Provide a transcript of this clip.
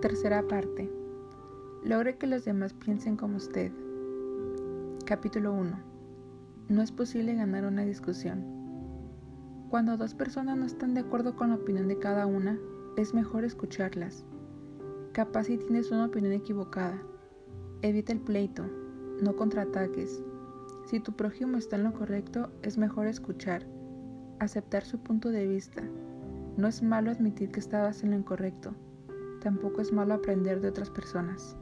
Tercera parte. Logre que los demás piensen como usted. Capítulo 1. No es posible ganar una discusión. Cuando dos personas no están de acuerdo con la opinión de cada una, es mejor escucharlas. Capaz si tienes una opinión equivocada. Evita el pleito, no contraataques. Si tu prójimo está en lo correcto, es mejor escuchar, aceptar su punto de vista. No es malo admitir que estabas en lo incorrecto Tampoco es malo aprender de otras personas.